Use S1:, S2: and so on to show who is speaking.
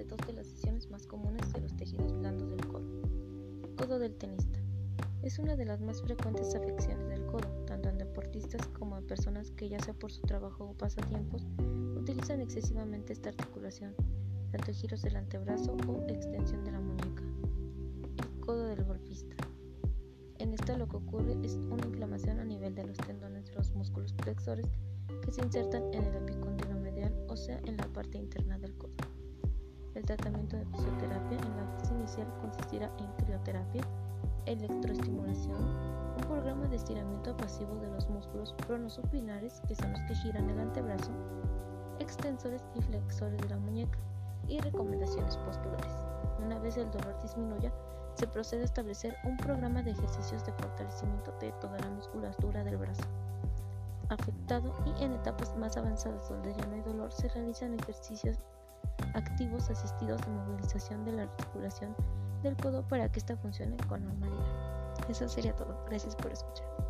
S1: de dos de las lesiones más comunes de los tejidos blandos del codo. Codo del tenista. Es una de las más frecuentes afecciones del codo, tanto en deportistas como en personas que ya sea por su trabajo o pasatiempos utilizan excesivamente esta articulación, tanto en giros del antebrazo o extensión de la muñeca. El codo del golfista. En esta lo que ocurre es una inflamación a nivel de los tendones de los músculos flexores que se insertan en el epicondilo medial, o sea, en la parte interna del codo. El tratamiento de fisioterapia en la fase inicial consistirá en crioterapia, electroestimulación, un programa de estiramiento pasivo de los músculos pronosupinares, que son los que giran el antebrazo, extensores y flexores de la muñeca, y recomendaciones posturales. Una vez el dolor disminuya, se procede a establecer un programa de ejercicios de fortalecimiento de toda la musculatura del brazo afectado y en etapas más avanzadas donde ya no hay dolor se realizan ejercicios activos asistidos de movilización de la articulación del codo para que ésta funcione con normalidad. Eso sería todo. Gracias por escuchar.